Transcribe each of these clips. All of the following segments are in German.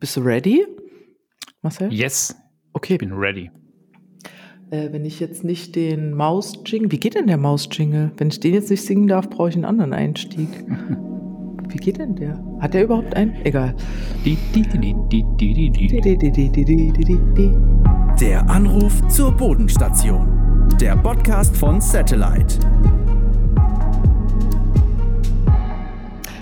Bist du ready, Marcel? Yes. Okay. Ich bin ready. Äh, wenn ich jetzt nicht den Maus-Jingle, wie geht denn der Maus-Jingle? Wenn ich den jetzt nicht singen darf, brauche ich einen anderen Einstieg. wie geht denn der? Hat der überhaupt einen? Egal. Der Anruf zur Bodenstation. Der Podcast von Satellite.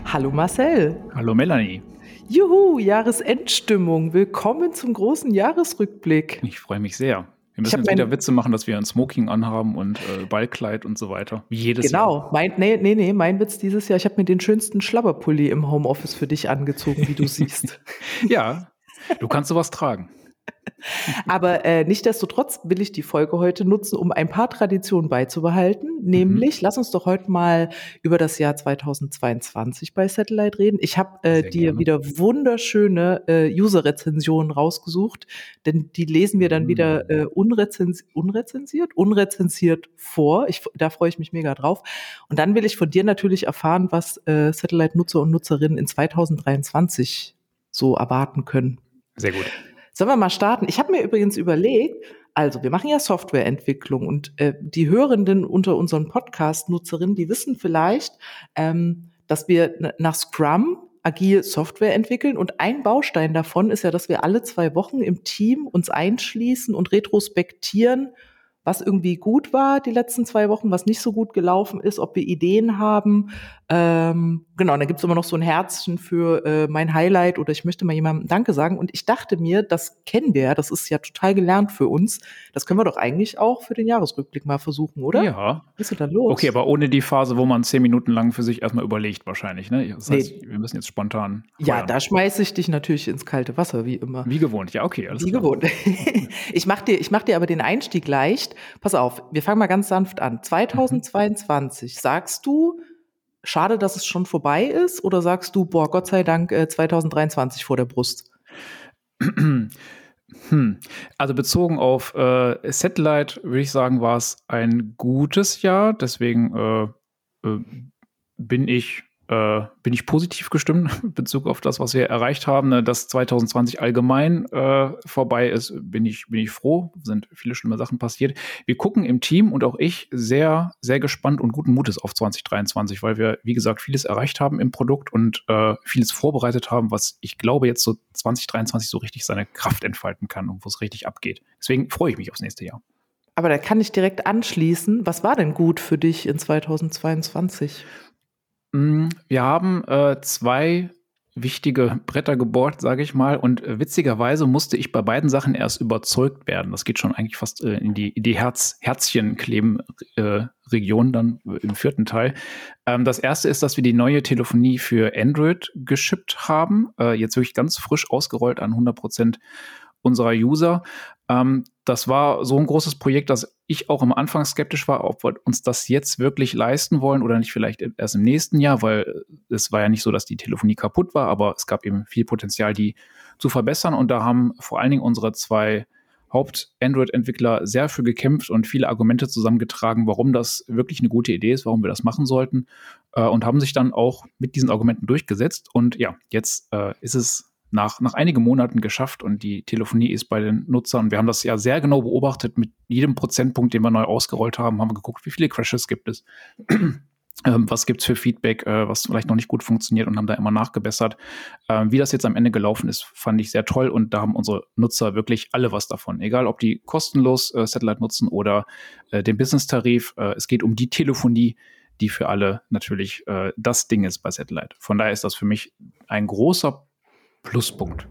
Hallo Marcel. Hallo Melanie. Juhu, Jahresendstimmung. Willkommen zum großen Jahresrückblick. Ich freue mich sehr. Wir müssen jetzt wieder Witze machen, dass wir ein Smoking anhaben und äh, Ballkleid und so weiter. Wie jedes genau. Jahr. Genau. Mein, nee, nee, nee, mein Witz dieses Jahr, ich habe mir den schönsten Schlabberpulli im Homeoffice für dich angezogen, wie du siehst. ja, du kannst sowas tragen. Aber äh, nichtdestotrotz will ich die Folge heute nutzen, um ein paar Traditionen beizubehalten. Nämlich, mhm. lass uns doch heute mal über das Jahr 2022 bei Satellite reden. Ich habe äh, dir gerne. wieder wunderschöne äh, User-Rezensionen rausgesucht, denn die lesen wir dann mhm. wieder äh, unrezensi unrezensiert, unrezensiert vor. Ich, da freue ich mich mega drauf. Und dann will ich von dir natürlich erfahren, was äh, Satellite-Nutzer und Nutzerinnen in 2023 so erwarten können. Sehr gut. Sollen wir mal starten? Ich habe mir übrigens überlegt, also wir machen ja Softwareentwicklung und äh, die Hörenden unter unseren Podcast-Nutzerinnen, die wissen vielleicht, ähm, dass wir nach Scrum agil Software entwickeln und ein Baustein davon ist ja, dass wir alle zwei Wochen im Team uns einschließen und retrospektieren, was irgendwie gut war die letzten zwei Wochen, was nicht so gut gelaufen ist, ob wir Ideen haben. Ähm, genau, da gibt's immer noch so ein Herzchen für äh, mein Highlight oder ich möchte mal jemandem Danke sagen. Und ich dachte mir, das kennen wir ja, das ist ja total gelernt für uns. Das können wir doch eigentlich auch für den Jahresrückblick mal versuchen, oder? Ja. Was ist denn da los? Okay, aber ohne die Phase, wo man zehn Minuten lang für sich erstmal überlegt, wahrscheinlich. Ne? Das heißt, nee. wir müssen jetzt spontan. Feuern. Ja, da schmeiße ich dich natürlich ins kalte Wasser, wie immer. Wie gewohnt, ja, okay, alles Wie klar. gewohnt. ich mach dir, ich mach dir aber den Einstieg leicht pass auf, wir fangen mal ganz sanft an. 2022, mhm. sagst du, schade, dass es schon vorbei ist, oder sagst du, boah, Gott sei Dank, äh, 2023 vor der Brust? Hm. Also bezogen auf äh, Satellite würde ich sagen, war es ein gutes Jahr. Deswegen äh, äh, bin ich äh, bin ich positiv gestimmt in Bezug auf das, was wir erreicht haben. Ne, dass 2020 allgemein äh, vorbei ist, bin ich, bin ich froh. Sind viele schlimme Sachen passiert. Wir gucken im Team und auch ich sehr, sehr gespannt und guten Mutes auf 2023, weil wir, wie gesagt, vieles erreicht haben im Produkt und äh, vieles vorbereitet haben, was ich glaube jetzt so 2023 so richtig seine Kraft entfalten kann und wo es richtig abgeht. Deswegen freue ich mich aufs nächste Jahr. Aber da kann ich direkt anschließen. Was war denn gut für dich in 2022? Mm, wir haben äh, zwei wichtige Bretter gebohrt, sage ich mal. Und äh, witzigerweise musste ich bei beiden Sachen erst überzeugt werden. Das geht schon eigentlich fast äh, in die, in die Herz, Herzchenkleben-Region dann im vierten Teil. Ähm, das erste ist, dass wir die neue Telefonie für Android geschippt haben. Äh, jetzt wirklich ganz frisch ausgerollt an 100 Prozent unserer User. Ähm, das war so ein großes Projekt, dass ich auch am Anfang skeptisch war, ob wir uns das jetzt wirklich leisten wollen oder nicht vielleicht erst im nächsten Jahr, weil es war ja nicht so, dass die Telefonie kaputt war, aber es gab eben viel Potenzial, die zu verbessern. Und da haben vor allen Dingen unsere zwei Haupt-Android-Entwickler sehr für gekämpft und viele Argumente zusammengetragen, warum das wirklich eine gute Idee ist, warum wir das machen sollten äh, und haben sich dann auch mit diesen Argumenten durchgesetzt. Und ja, jetzt äh, ist es nach, nach einigen Monaten geschafft und die Telefonie ist bei den Nutzern. Wir haben das ja sehr genau beobachtet. Mit jedem Prozentpunkt, den wir neu ausgerollt haben, haben wir geguckt, wie viele Crashes gibt es. Ähm, was gibt es für Feedback, äh, was vielleicht noch nicht gut funktioniert und haben da immer nachgebessert. Ähm, wie das jetzt am Ende gelaufen ist, fand ich sehr toll und da haben unsere Nutzer wirklich alle was davon. Egal, ob die kostenlos äh, Satellite nutzen oder äh, den Business-Tarif. Äh, es geht um die Telefonie, die für alle natürlich äh, das Ding ist bei Satellite. Von daher ist das für mich ein großer Pluspunkt.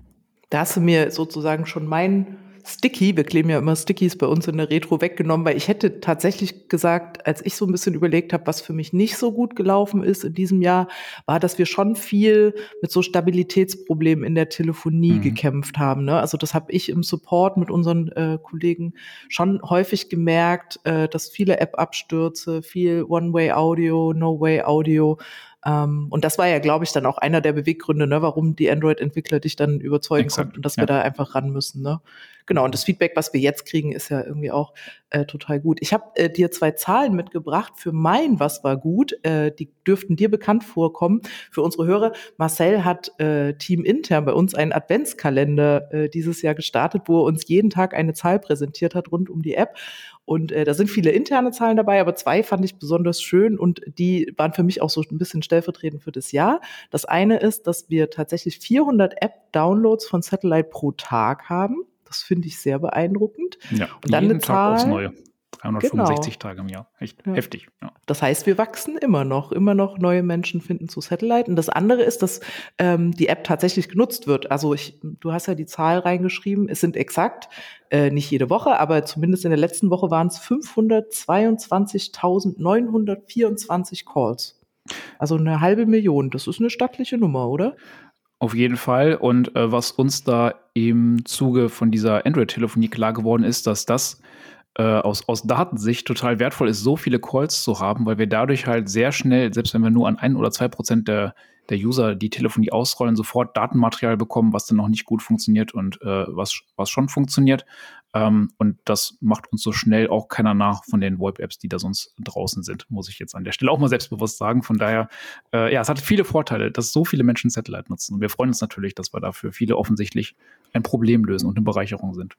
Da hast du mir sozusagen schon mein Sticky, wir kleben ja immer Stickies bei uns in der Retro weggenommen, weil ich hätte tatsächlich gesagt, als ich so ein bisschen überlegt habe, was für mich nicht so gut gelaufen ist in diesem Jahr, war, dass wir schon viel mit so Stabilitätsproblemen in der Telefonie mhm. gekämpft haben. Ne? Also das habe ich im Support mit unseren äh, Kollegen schon häufig gemerkt, äh, dass viele App-Abstürze, viel One-Way-Audio, No-Way-Audio ähm, und das war ja, glaube ich, dann auch einer der Beweggründe, ne, warum die Android-Entwickler dich dann überzeugen Exakt, konnten, dass ja. wir da einfach ran müssen. Ne? Genau, und das Feedback, was wir jetzt kriegen, ist ja irgendwie auch äh, total gut. Ich habe äh, dir zwei Zahlen mitgebracht für mein Was war gut. Äh, die dürften dir bekannt vorkommen. Für unsere Hörer, Marcel hat äh, Team intern bei uns einen Adventskalender äh, dieses Jahr gestartet, wo er uns jeden Tag eine Zahl präsentiert hat rund um die App. Und äh, da sind viele interne Zahlen dabei, aber zwei fand ich besonders schön und die waren für mich auch so ein bisschen stellvertretend für das Jahr. Das eine ist, dass wir tatsächlich 400 App-Downloads von Satellite pro Tag haben. Das finde ich sehr beeindruckend. Ja, und dann jeden eine Tag Zahl, aufs Neue. 365 Genau. Tage im Jahr. Echt Ja. heftig. Ja. Das heißt, wir wachsen immer noch, immer noch neue Menschen finden zu Satellite. Und das andere ist, dass ähm, die App tatsächlich genutzt wird. Also ich, du hast ja die Zahl reingeschrieben. Es sind exakt äh, nicht jede Woche, aber zumindest in der letzten Woche waren es 522.924 Calls. Also eine halbe Million. Das ist eine stattliche Nummer, oder? Auf jeden Fall. Und äh, was uns da im Zuge von dieser Android-Telefonie klar geworden ist, dass das äh, aus, aus Datensicht total wertvoll ist, so viele Calls zu haben, weil wir dadurch halt sehr schnell, selbst wenn wir nur an ein oder zwei Prozent der, der User die Telefonie ausrollen, sofort Datenmaterial bekommen, was dann noch nicht gut funktioniert und äh, was, was schon funktioniert. Ähm, und das macht uns so schnell auch keiner nach von den VoIP-Apps, die da sonst draußen sind, muss ich jetzt an der Stelle auch mal selbstbewusst sagen. Von daher, äh, ja, es hat viele Vorteile, dass so viele Menschen Satellite nutzen. Und wir freuen uns natürlich, dass wir dafür viele offensichtlich ein Problem lösen und eine Bereicherung sind.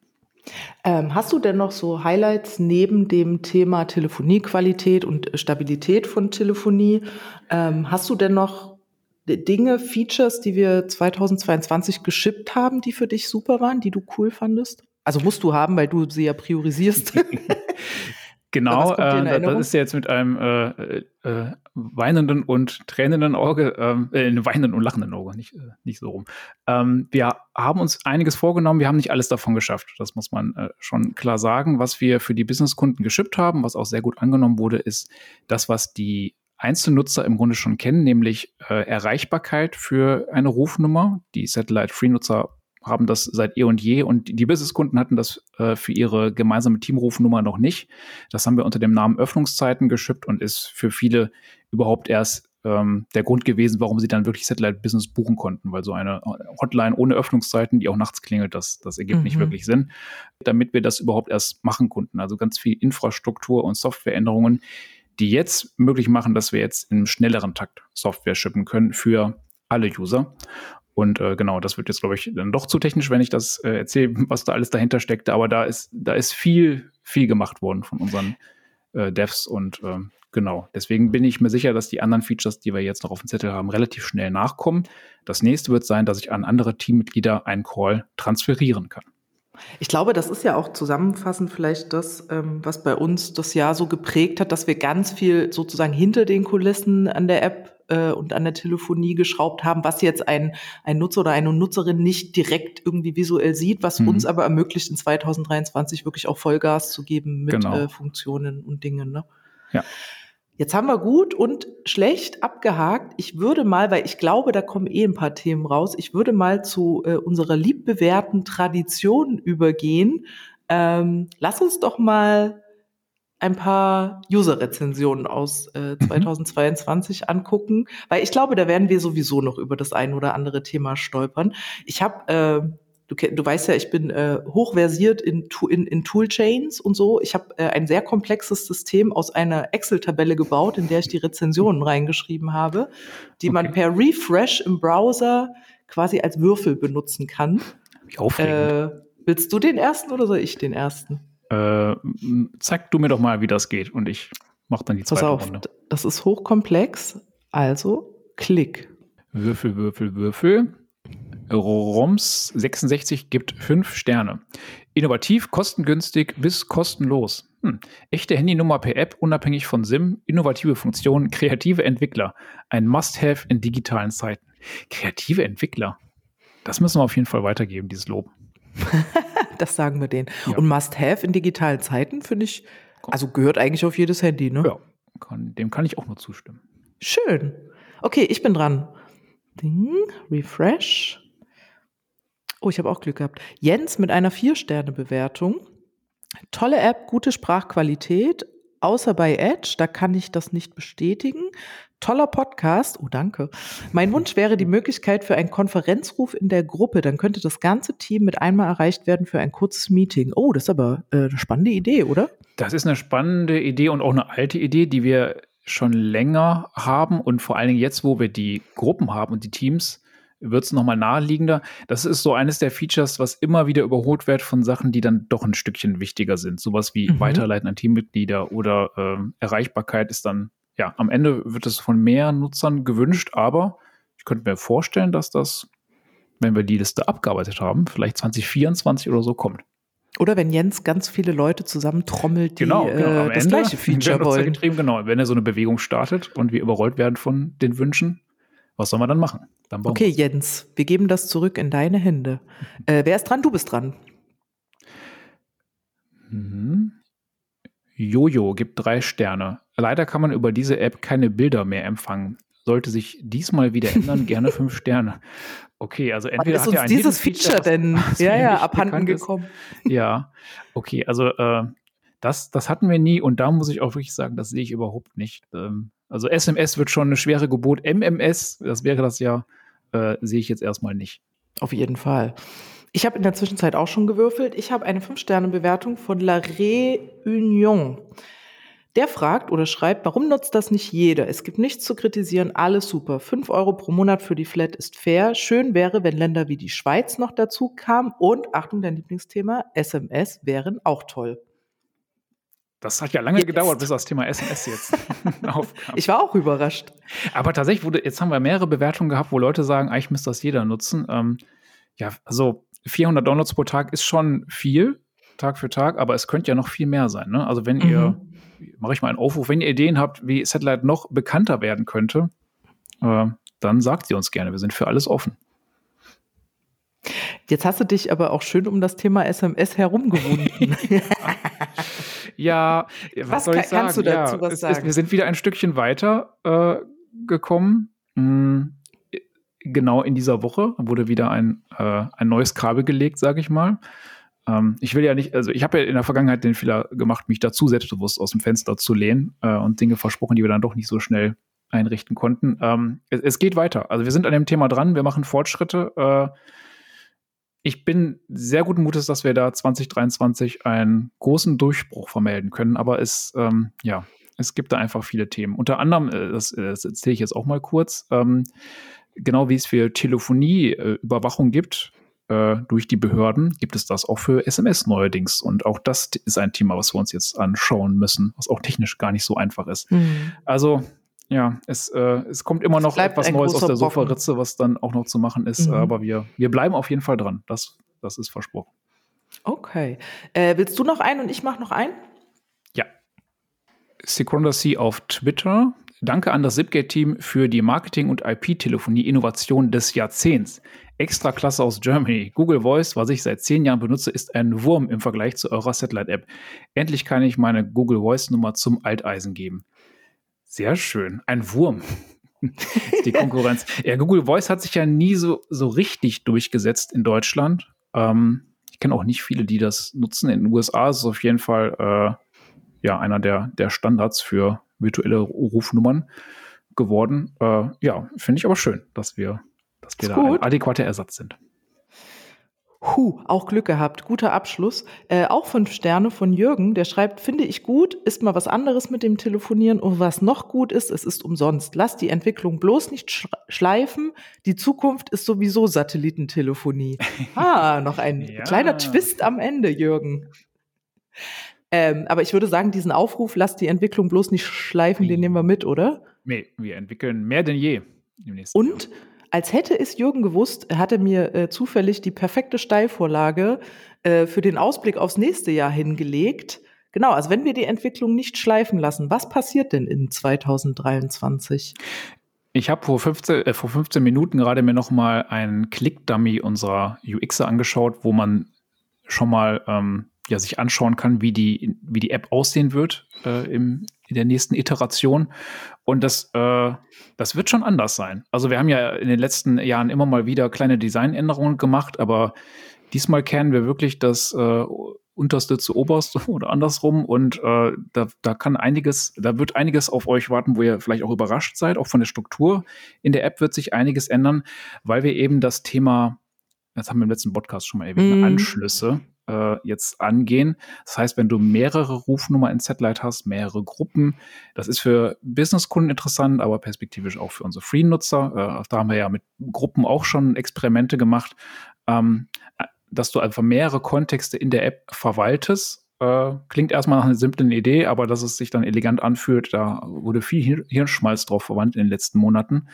Ähm, hast du denn noch so Highlights neben dem Thema Telefoniequalität und Stabilität von Telefonie? Ähm, hast du denn noch Dinge, Features, die wir 2022 geschippt haben, die für dich super waren, die du cool fandest? Also musst du haben, weil du sie ja priorisierst. Genau, äh, das ist ja jetzt mit einem äh, äh, weinenden und tränenden Auge, ähm, äh, weinenden und lachenden Auge, nicht, äh, nicht so rum. Ähm, wir haben uns einiges vorgenommen, wir haben nicht alles davon geschafft. Das muss man äh, schon klar sagen. Was wir für die Businesskunden geschippt haben, was auch sehr gut angenommen wurde, ist das, was die Einzelnutzer im Grunde schon kennen, nämlich äh, Erreichbarkeit für eine Rufnummer. Die Satellite-Free-Nutzer haben das seit eh und je und die Businesskunden hatten das äh, für ihre gemeinsame Teamrufnummer noch nicht. Das haben wir unter dem Namen Öffnungszeiten geschippt und ist für viele überhaupt erst ähm, der Grund gewesen, warum sie dann wirklich Satellite Business buchen konnten, weil so eine Hotline ohne Öffnungszeiten, die auch nachts klingelt, das, das ergibt nicht Mhm. wirklich Sinn, damit wir das überhaupt erst machen konnten. Also ganz viel Infrastruktur und Softwareänderungen, die jetzt möglich machen, dass wir jetzt im schnelleren Takt Software shippen können für alle User. Und äh, genau, das wird jetzt, glaube ich, dann doch zu technisch, wenn ich das äh, erzähle, was da alles dahinter steckte. Aber da ist, da ist viel, viel gemacht worden von unseren äh, Devs und ähm, genau. Deswegen bin ich mir sicher, dass die anderen Features, die wir jetzt noch auf dem Zettel haben, relativ schnell nachkommen. Das nächste wird sein, dass ich an andere Teammitglieder einen Call transferieren kann. Ich glaube, das ist ja auch zusammenfassend vielleicht das, ähm, was bei uns das Jahr so geprägt hat, dass wir ganz viel sozusagen hinter den Kulissen an der App äh, und an der Telefonie geschraubt haben, was jetzt ein, ein Nutzer oder eine Nutzerin nicht direkt irgendwie visuell sieht, was Mhm. uns aber ermöglicht, in 2023 wirklich auch Vollgas zu geben mit Genau. äh, Funktionen und Dingen. Ne? Ja. Jetzt haben wir gut und schlecht abgehakt. Ich würde mal, weil ich glaube, da kommen eh ein paar Themen raus, ich würde mal zu äh, unserer liebbewährten Tradition übergehen. Ähm, lass uns doch mal ein paar User-Rezensionen aus äh, 2022 angucken, weil ich glaube, da werden wir sowieso noch über das ein oder andere Thema stolpern. Ich habe äh, Du, du weißt ja, ich bin äh, hochversiert in, in, in Toolchains und so. Ich habe äh, ein sehr komplexes System aus einer Excel-Tabelle gebaut, in der ich die Rezensionen reingeschrieben habe, die man Okay. per Refresh im Browser quasi als Würfel benutzen kann. Wie aufregend. Äh, willst du den ersten oder soll ich den ersten? Äh, zeig du mir doch mal, wie das geht und ich mache dann die Pass zweite auf, Runde. das ist hochkomplex. Also, Klick. Würfel, Würfel, Würfel. Roms 66 gibt fünf Sterne. Innovativ, kostengünstig bis kostenlos. Hm. Echte Handynummer per App, unabhängig von SIM, innovative Funktionen, kreative Entwickler. Ein Must-Have in digitalen Zeiten. Kreative Entwickler. Das müssen wir auf jeden Fall weitergeben, dieses Lob. Das sagen wir denen. Ja. Und Must-Have in digitalen Zeiten finde ich, also gehört eigentlich auf jedes Handy, ne? Ja, kann, dem kann ich auch nur zustimmen. Schön. Okay, ich bin dran. Ding, Refresh. Oh, ich habe auch Glück gehabt. Jens mit einer Vier-Sterne-Bewertung. Tolle App, gute Sprachqualität. Außer bei Edge, da kann ich das nicht bestätigen. Toller Podcast. Oh, danke. Mein Wunsch wäre die Möglichkeit für einen Konferenzruf in der Gruppe. Dann könnte das ganze Team mit einmal erreicht werden für ein kurzes Meeting. Oh, das ist aber äh, eine spannende Idee, oder? Das ist eine spannende Idee und auch eine alte Idee, die wir schon länger haben und vor allen Dingen jetzt, wo wir die Gruppen haben und die Teams, wird es nochmal naheliegender. Das ist so eines der Features, was immer wieder überholt wird von Sachen, die dann doch ein Stückchen wichtiger sind. Sowas wie mhm. Weiterleiten an Teammitglieder oder äh, Erreichbarkeit ist dann ja, am Ende wird es von mehr Nutzern gewünscht, aber ich könnte mir vorstellen, dass das, wenn wir die Liste abgearbeitet haben, vielleicht 2024 oder so kommt. Oder wenn Jens ganz viele Leute zusammentrommelt, die genau, genau. Äh, das Ende gleiche Feature wollen. Getrieben, genau, wenn er so eine Bewegung startet und wir überrollt werden von den Wünschen, was soll man dann machen? Dann okay, wir. Jens, wir geben das zurück in deine Hände. Äh, wer ist dran? Du bist dran. Mhm. Jojo gibt drei Sterne. Leider kann man über diese App keine Bilder mehr empfangen. Sollte sich diesmal wieder ändern, gerne fünf Sterne. Okay, also entweder ist uns hat dieses Feature, Feature denn ja, ja, abhanden gekommen. Ja, okay, also äh, das, das hatten wir nie und da muss ich auch wirklich sagen, das sehe ich überhaupt nicht. Ähm, also SMS wird schon eine schwere Gebot. MMS, das wäre das ja, äh, sehe ich jetzt erstmal nicht. Auf jeden Fall. Ich habe in der Zwischenzeit auch schon gewürfelt. Ich habe eine 5-Sterne-Bewertung von La Réunion. Der fragt oder schreibt, warum nutzt das nicht jeder? Es gibt nichts zu kritisieren, alles super. 5 Euro pro Monat für die Flat ist fair. Schön wäre, wenn Länder wie die Schweiz noch dazu kamen. Und, Achtung, dein Lieblingsthema, SMS wären auch toll. Das hat ja lange jetzt. gedauert, bis das Thema SMS jetzt aufkam. Ich war auch überrascht. Aber tatsächlich wurde, jetzt haben wir mehrere Bewertungen gehabt, wo Leute sagen, eigentlich müsste das jeder nutzen. Ähm, ja, also 400 Downloads pro Tag ist schon viel, Tag für Tag, aber es könnte ja noch viel mehr sein. Ne? Also wenn mhm. ihr, mache ich mal einen Aufruf, wenn ihr Ideen habt, wie Satellite noch bekannter werden könnte, äh, dann sagt sie uns gerne. Wir sind für alles offen. Jetzt hast du dich aber auch schön um das Thema SMS herumgewunden. ja, was, was soll ich sagen? Kannst du dazu ja, was sagen? Ist, wir sind wieder ein Stückchen weiter äh, gekommen. Hm, genau in dieser Woche wurde wieder ein, äh, ein neues Kabel gelegt, sage ich mal. Ähm, ich will ja nicht, also ich habe ja in der Vergangenheit den Fehler gemacht, mich dazu selbstbewusst aus dem Fenster zu lehnen äh, und Dinge versprochen, die wir dann doch nicht so schnell einrichten konnten. Ähm, es, es, geht weiter. Also wir sind an dem Thema dran, wir machen Fortschritte. Äh, ich bin sehr guten Mutes, dass wir da 2023 einen großen Durchbruch vermelden können, aber es, ähm, ja, es gibt da einfach viele Themen. Unter anderem, äh, das, das erzähle ich jetzt auch mal kurz, ähm, genau wie es für Telefonieüberwachung äh, gibt äh, durch die Behörden, gibt es das auch für SMS neuerdings. Und auch das ist ein Thema, was wir uns jetzt anschauen müssen, was auch technisch gar nicht so einfach ist. Mhm. Also ja, es, äh, es kommt immer noch etwas Neues aus der Sofaritze, was dann auch noch zu machen ist. Mhm. Aber wir, wir bleiben auf jeden Fall dran. Das, das ist versprochen. Okay. Äh, willst du noch einen und ich mache noch einen? Ja. Secundacy auf Twitter Danke an das Zipgate-Team für die Marketing- und IP-Telefonie-Innovation des Jahrzehnts. Extra Klasse aus Germany. Google Voice, was ich seit zehn Jahren benutze, ist ein Wurm im Vergleich zu eurer Satellite-App. Endlich kann ich meine Google Voice-Nummer zum Alteisen geben. Sehr schön. Ein Wurm. die Konkurrenz. ja, Google Voice hat sich ja nie so, so richtig durchgesetzt in Deutschland. Ähm, ich kenne auch nicht viele, die das nutzen. In den USA ist es auf jeden Fall äh, ja, einer der, der Standards für virtuelle Rufnummern geworden. Äh, ja, finde ich aber schön, dass wir, dass wir da ein adäquater Ersatz sind. Huh, auch Glück gehabt. Guter Abschluss. Äh, auch fünf Sterne von Jürgen, der schreibt, finde ich gut, ist mal was anderes mit dem Telefonieren und was noch gut ist, es ist umsonst. Lass die Entwicklung bloß nicht schleifen. Die Zukunft ist sowieso Satellitentelefonie. Ah, noch ein ja. kleiner Twist am Ende, Jürgen. Ähm, aber ich würde sagen, diesen Aufruf, lasst die Entwicklung bloß nicht schleifen, den nehmen wir mit, oder? Nee, wir entwickeln mehr denn je im nächsten Und Jahr. Als hätte es Jürgen gewusst, er mir äh, zufällig die perfekte Steilvorlage äh, für den Ausblick aufs nächste Jahr hingelegt. Genau, also wenn wir die Entwicklung nicht schleifen lassen, was passiert denn in 2023? Ich habe vor 15, äh, vor 15 Minuten gerade mir noch mal einen Click-Dummy unserer UXer angeschaut, wo man schon mal ähm, ja, sich anschauen kann, wie die, wie die App aussehen wird äh, im, in der nächsten Iteration. Und das, äh, das wird schon anders sein. Also wir haben ja in den letzten Jahren immer mal wieder kleine Designänderungen gemacht, aber diesmal kennen wir wirklich das äh, unterste zu oberst oder andersrum. Und äh, da, da kann einiges, da wird einiges auf euch warten, wo ihr vielleicht auch überrascht seid. Auch von der Struktur in der App wird sich einiges ändern, weil wir eben das Thema, das haben wir im letzten Podcast schon mal erwähnt, mm. Anschlüsse äh, jetzt angehen. Das heißt, wenn du mehrere Rufnummern in Satellite hast, mehrere Gruppen, das ist für Businesskunden interessant, aber perspektivisch auch für unsere Free-Nutzer. Äh, da haben wir ja mit Gruppen auch schon Experimente gemacht, ähm, dass du einfach mehrere Kontexte in der App verwaltest. Äh, klingt erstmal nach einer simplen Idee, aber dass es sich dann elegant anfühlt, da wurde viel Hirnschmalz drauf verwandt in den letzten Monaten.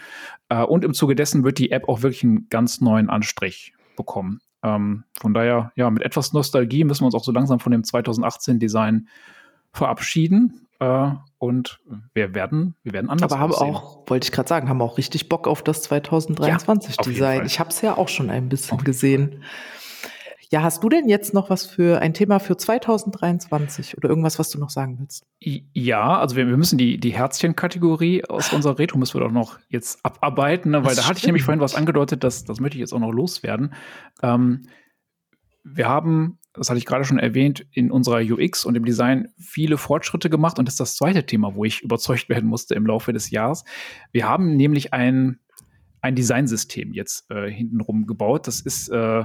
Äh, und im Zuge dessen wird die App auch wirklich einen ganz neuen Anstrich bekommen. Ähm, von daher, ja, mit etwas Nostalgie müssen wir uns auch so langsam von dem 2018-Design verabschieden. Äh, und wir werden, wir werden anders. Aber haben aussehen. auch, wollte ich gerade sagen, haben auch richtig Bock auf das 2023-Design. Ja, ich habe es ja auch schon ein bisschen gesehen. Ja, hast du denn jetzt noch was für ein Thema für 2023 oder irgendwas, was du noch sagen willst? Ja, also wir, wir müssen die, die Herzchen-Kategorie aus unserer Retro müssen wir doch noch jetzt abarbeiten, ne? weil das da hatte ich nämlich vorhin was angedeutet, das, das möchte ich jetzt auch noch loswerden. Ähm, wir haben, das hatte ich gerade schon erwähnt, in unserer UX und im Design viele Fortschritte gemacht und das ist das zweite Thema, wo ich überzeugt werden musste im Laufe des Jahres. Wir haben nämlich ein, ein Designsystem jetzt äh, hintenrum gebaut. Das ist äh,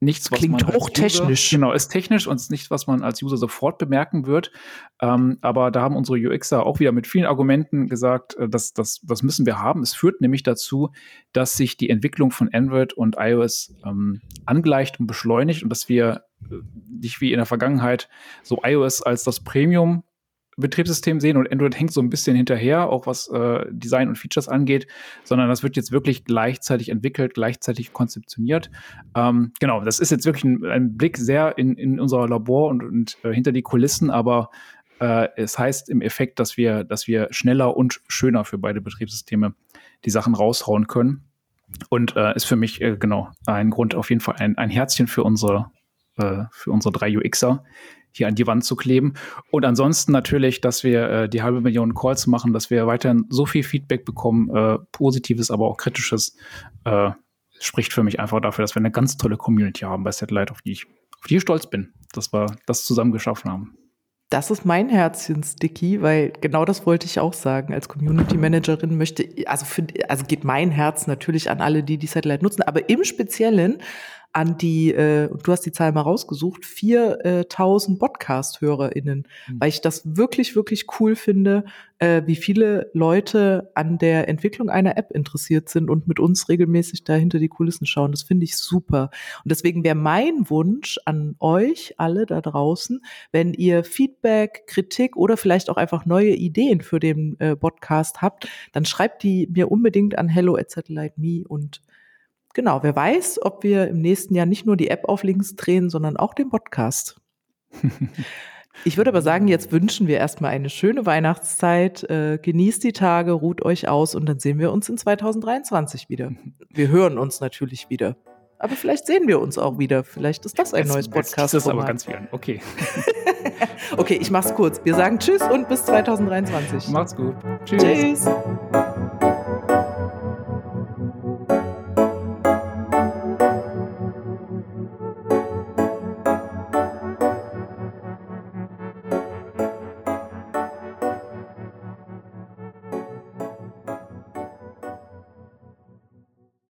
nichts, was Klingt man hochtechnisch. User, genau, ist technisch und ist nichts, was man als User sofort bemerken wird. Ähm, aber da haben unsere UXer auch wieder mit vielen Argumenten gesagt, äh, dass das, das müssen wir haben. Es führt nämlich dazu, dass sich die Entwicklung von Android und iOS ähm, angleicht und beschleunigt und dass wir äh, nicht wie in der Vergangenheit so iOS als das Premium Betriebssystem sehen und Android hängt so ein bisschen hinterher, auch was äh, Design und Features angeht, sondern das wird jetzt wirklich gleichzeitig entwickelt, gleichzeitig konzeptioniert. Ähm, genau, das ist jetzt wirklich ein, ein Blick sehr in, in unser Labor und, und äh, hinter die Kulissen, aber äh, es heißt im Effekt, dass wir, dass wir schneller und schöner für beide Betriebssysteme die Sachen raushauen können. Und äh, ist für mich äh, genau ein Grund, auf jeden Fall ein, ein Herzchen für unsere, äh, für unsere drei UXer, hier an die Wand zu kleben. Und ansonsten natürlich, dass wir äh, die halbe Million Calls machen, dass wir weiterhin so viel Feedback bekommen, äh, positives, aber auch kritisches, äh, spricht für mich einfach dafür, dass wir eine ganz tolle Community haben bei Satellite, auf die ich, auf die ich stolz bin, dass wir das zusammen geschaffen haben. Das ist mein Herzchen, Sticky, weil genau das wollte ich auch sagen. Als Community Managerin möchte, also, für, also geht mein Herz natürlich an alle, die die Satellite nutzen, aber im Speziellen an die, äh, du hast die Zahl mal rausgesucht, 4000 Podcast-HörerInnen, mhm. weil ich das wirklich, wirklich cool finde, äh, wie viele Leute an der Entwicklung einer App interessiert sind und mit uns regelmäßig da hinter die Kulissen schauen. Das finde ich super. Und deswegen wäre mein Wunsch an euch alle da draußen, wenn ihr Feedback, Kritik oder vielleicht auch einfach neue Ideen für den äh, Podcast habt, dann schreibt die mir unbedingt an hello at satellite.me und Genau, wer weiß, ob wir im nächsten Jahr nicht nur die App auf links drehen, sondern auch den Podcast. Ich würde aber sagen, jetzt wünschen wir erstmal eine schöne Weihnachtszeit. Äh, genießt die Tage, ruht euch aus und dann sehen wir uns in 2023 wieder. Wir hören uns natürlich wieder. Aber vielleicht sehen wir uns auch wieder. Vielleicht ist das ein jetzt, neues Podcast. Das ist aber ganz viel. Okay. okay, ich mach's kurz. Wir sagen Tschüss und bis 2023. Macht's gut. Tschüss. Tschüss.